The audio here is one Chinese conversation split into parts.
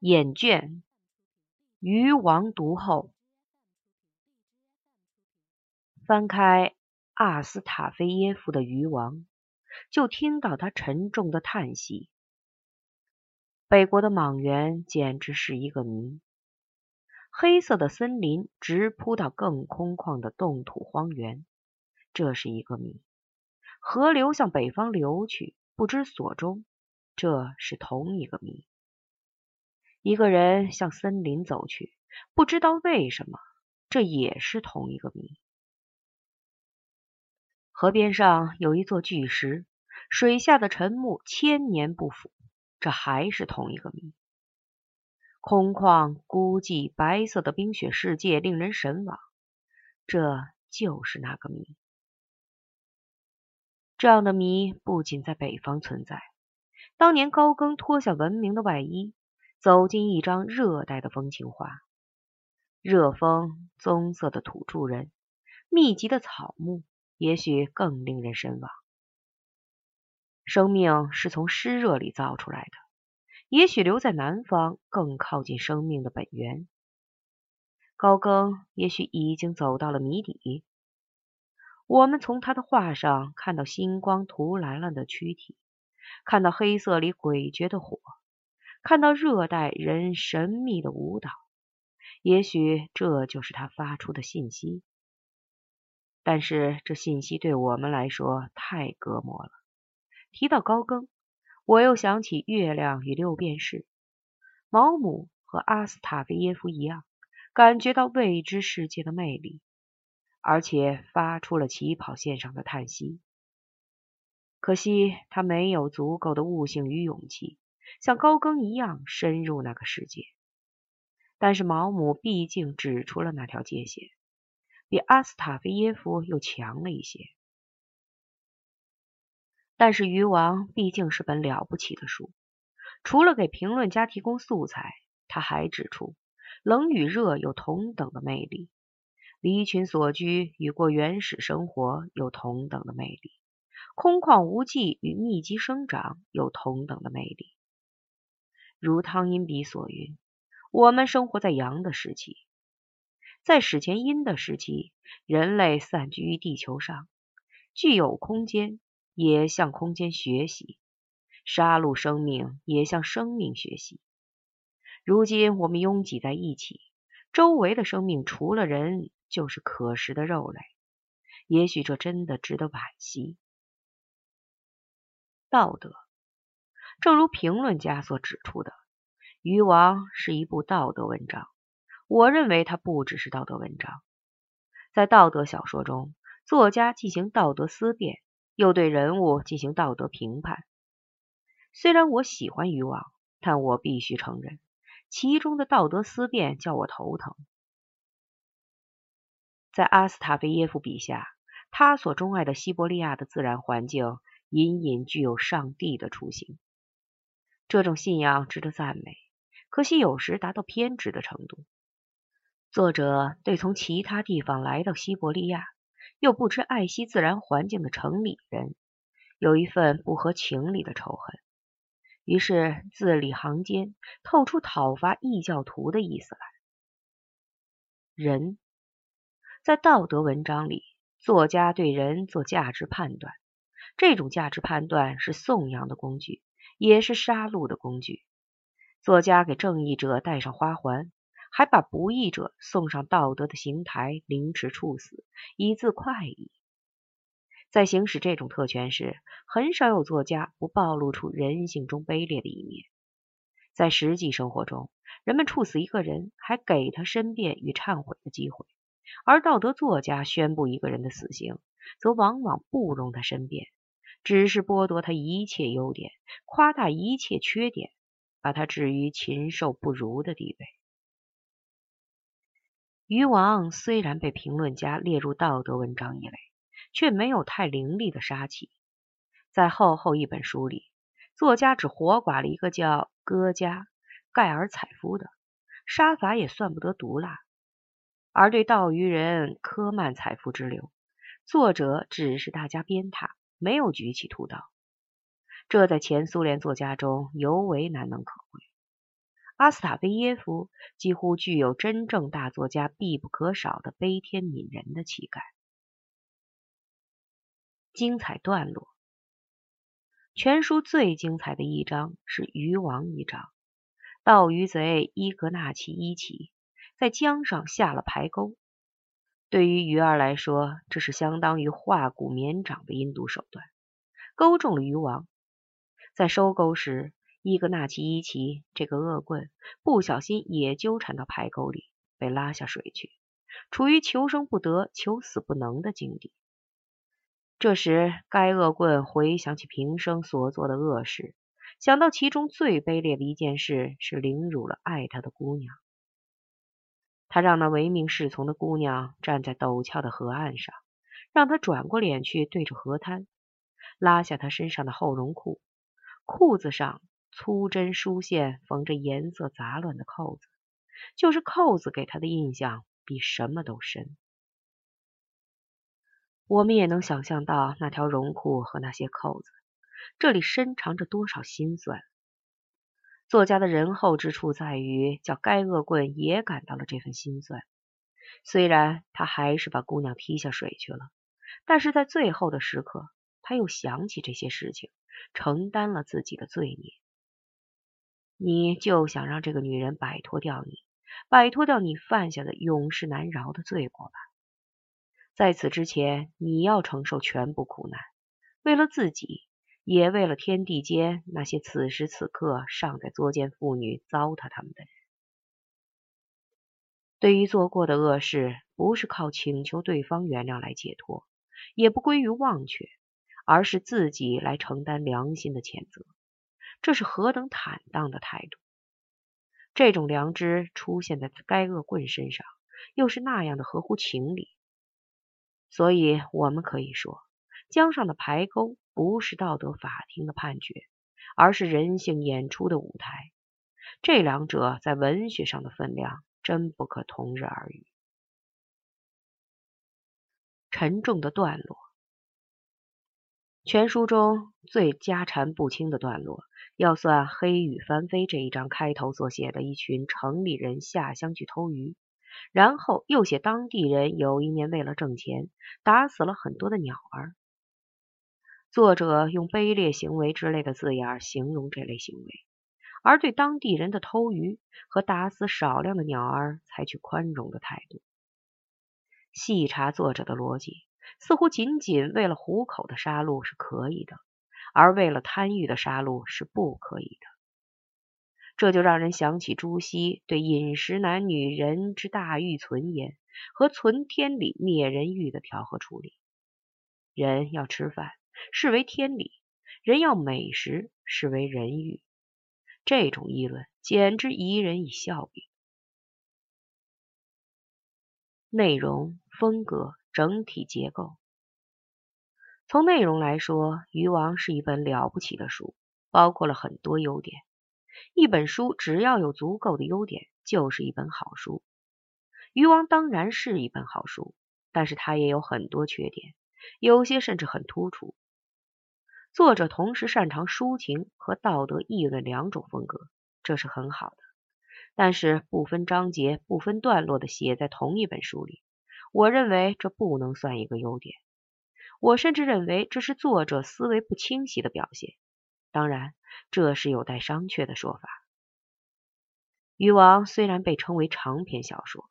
眼倦，鱼王读后，翻开阿斯塔菲耶夫的《鱼王》，就听到他沉重的叹息。北国的莽原简直是一个谜。黑色的森林直扑到更空旷的冻土荒原，这是一个谜。河流向北方流去，不知所终，这是同一个谜。一个人向森林走去，不知道为什么，这也是同一个谜。河边上有一座巨石，水下的沉木千年不腐，这还是同一个谜。空旷孤寂、白色的冰雪世界令人神往，这就是那个谜。这样的谜不仅在北方存在，当年高更脱下文明的外衣。走进一张热带的风情画，热风、棕色的土著人、密集的草木，也许更令人神往。生命是从湿热里造出来的，也许留在南方更靠近生命的本源。高更也许已经走到了谜底。我们从他的画上看到星光涂蓝蓝的躯体，看到黑色里诡谲的火。看到热带人神秘的舞蹈，也许这就是他发出的信息。但是这信息对我们来说太隔膜了。提到高更，我又想起月亮与六便士。毛姆和阿斯塔菲耶夫一样，感觉到未知世界的魅力，而且发出了起跑线上的叹息。可惜他没有足够的悟性与勇气。像高更一样深入那个世界，但是毛姆毕竟指出了那条界限，比阿斯塔菲耶夫又强了一些。但是《鱼王》毕竟是本了不起的书，除了给评论家提供素材，他还指出冷与热有同等的魅力，离群所居与过原始生活有同等的魅力，空旷无际与密集生长有同等的魅力。如汤因比所云：“我们生活在阳的时期，在史前阴的时期，人类散居于地球上，具有空间，也向空间学习；杀戮生命，也向生命学习。如今我们拥挤在一起，周围的生命除了人，就是可食的肉类。也许这真的值得惋惜。道德。”正如评论家所指出的，《渔王》是一部道德文章。我认为它不只是道德文章。在道德小说中，作家进行道德思辨，又对人物进行道德评判。虽然我喜欢《渔王》，但我必须承认，其中的道德思辨叫我头疼。在阿斯塔菲耶夫笔下，他所钟爱的西伯利亚的自然环境，隐隐具有上帝的雏形。这种信仰值得赞美，可惜有时达到偏执的程度。作者对从其他地方来到西伯利亚又不知爱惜自然环境的城里人，有一份不合情理的仇恨，于是字里行间透出讨伐异教徒的意思来。人，在道德文章里，作家对人做价值判断，这种价值判断是颂扬的工具。也是杀戮的工具。作家给正义者戴上花环，还把不义者送上道德的刑台，凌迟处死，以自快意。在行使这种特权时，很少有作家不暴露出人性中卑劣的一面。在实际生活中，人们处死一个人，还给他申辩与忏悔的机会；而道德作家宣布一个人的死刑，则往往不容他申辩。只是剥夺他一切优点，夸大一切缺点，把他置于禽兽不如的地位。渔王虽然被评论家列入道德文章一类，却没有太凌厉的杀气。在厚厚一本书里，作家只活剐了一个叫戈加盖尔采夫的，杀法也算不得毒辣。而对盗鱼人科曼采夫之流，作者只是大家鞭挞。没有举起屠刀，这在前苏联作家中尤为难能可贵。阿斯塔菲耶夫几乎具有真正大作家必不可少的悲天悯人的气概。精彩段落，全书最精彩的一章是渔王一章。盗鱼贼伊格纳奇伊奇在江上下了排钩。对于鱼儿来说，这是相当于化骨绵掌的阴毒手段，勾中了鱼王。在收钩时，伊格纳奇伊奇这个恶棍不小心也纠缠到排钩里，被拉下水去，处于求生不得、求死不能的境地。这时，该恶棍回想起平生所做的恶事，想到其中最卑劣的一件事是凌辱了爱他的姑娘。他让那唯命是从的姑娘站在陡峭的河岸上，让她转过脸去对着河滩，拉下她身上的厚绒裤，裤子上粗针梳线缝着颜色杂乱的扣子，就是扣子给他的印象比什么都深。我们也能想象到那条绒裤和那些扣子，这里深藏着多少心酸。作家的仁厚之处在于，叫该恶棍也感到了这份心酸。虽然他还是把姑娘踢下水去了，但是在最后的时刻，他又想起这些事情，承担了自己的罪孽。你就想让这个女人摆脱掉你，摆脱掉你犯下的永世难饶的罪过吧。在此之前，你要承受全部苦难，为了自己。也为了天地间那些此时此刻尚在作践妇女、糟蹋他们的人，对于做过的恶事，不是靠请求对方原谅来解脱，也不归于忘却，而是自己来承担良心的谴责。这是何等坦荡的态度！这种良知出现在该恶棍身上，又是那样的合乎情理。所以，我们可以说，江上的排沟。不是道德法庭的判决，而是人性演出的舞台。这两者在文学上的分量真不可同日而语。沉重的段落，全书中最家缠不清的段落，要算黑雨翻飞这一章开头所写的一群城里人下乡去偷鱼，然后又写当地人有一年为了挣钱，打死了很多的鸟儿。作者用卑劣行为之类的字眼形容这类行为，而对当地人的偷鱼和打死少量的鸟儿采取宽容的态度。细查作者的逻辑，似乎仅仅为了糊口的杀戮是可以的，而为了贪欲的杀戮是不可以的。这就让人想起朱熹对饮食男女人之大欲存焉和存天理灭人欲的调和处理。人要吃饭。视为天理，人要美食，视为人欲。这种议论简直贻人以笑柄。内容、风格、整体结构。从内容来说，《渔王》是一本了不起的书，包括了很多优点。一本书只要有足够的优点，就是一本好书。《渔王》当然是一本好书，但是它也有很多缺点，有些甚至很突出。作者同时擅长抒情和道德议论两种风格，这是很好的。但是不分章节、不分段落的写在同一本书里，我认为这不能算一个优点。我甚至认为这是作者思维不清晰的表现。当然，这是有待商榷的说法。《渔王》虽然被称为长篇小说。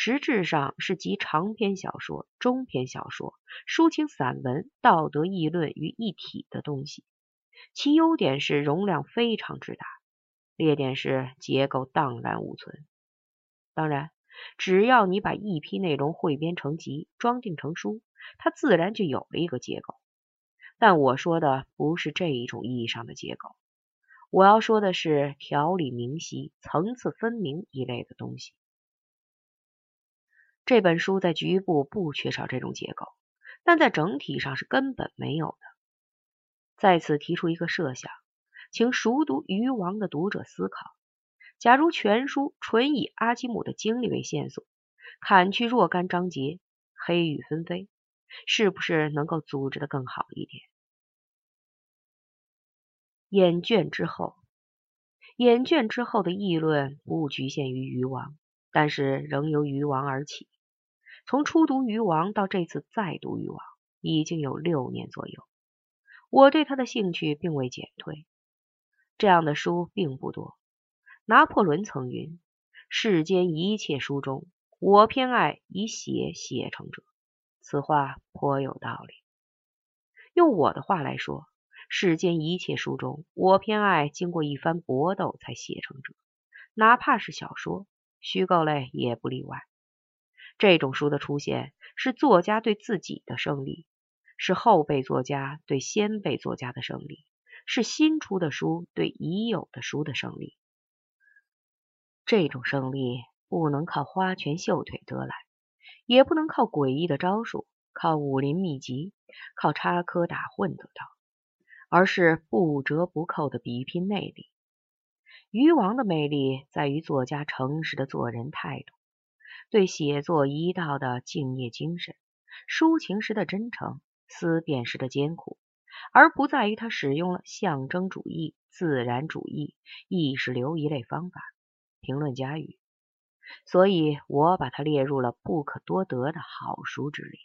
实质上是集长篇小说、中篇小说、抒情散文、道德议论于一体的东西。其优点是容量非常之大，劣点是结构荡然无存。当然，只要你把一批内容汇编成集、装订成书，它自然就有了一个结构。但我说的不是这一种意义上的结构，我要说的是条理明晰、层次分明一类的东西。这本书在局部不缺少这种结构，但在整体上是根本没有的。在此提出一个设想，请熟读《渔王》的读者思考：假如全书纯以阿基姆的经历为线索，砍去若干章节，黑雨纷飞，是不是能够组织的更好一点？厌倦之后，《眼倦之后的议论不局限于渔王，但是仍由渔王而起。从初读渔王到这次再读渔王，已经有六年左右。我对他的兴趣并未减退。这样的书并不多。拿破仑曾云：“世间一切书中，我偏爱以写写成者。”此话颇有道理。用我的话来说。世间一切书中，我偏爱经过一番搏斗才写成者，哪怕是小说，虚构类也不例外。这种书的出现，是作家对自己的胜利，是后辈作家对先辈作家的胜利，是新出的书对已有的书的胜利。这种胜利不能靠花拳绣腿得来，也不能靠诡异的招数，靠武林秘籍，靠插科打诨得到。而是不折不扣的比拼内力。渔王的魅力在于作家诚实的做人态度，对写作一道的敬业精神，抒情时的真诚，思辨时的艰苦，而不在于他使用了象征主义、自然主义、意识流一类方法评论家语。所以我把它列入了不可多得的好书之列。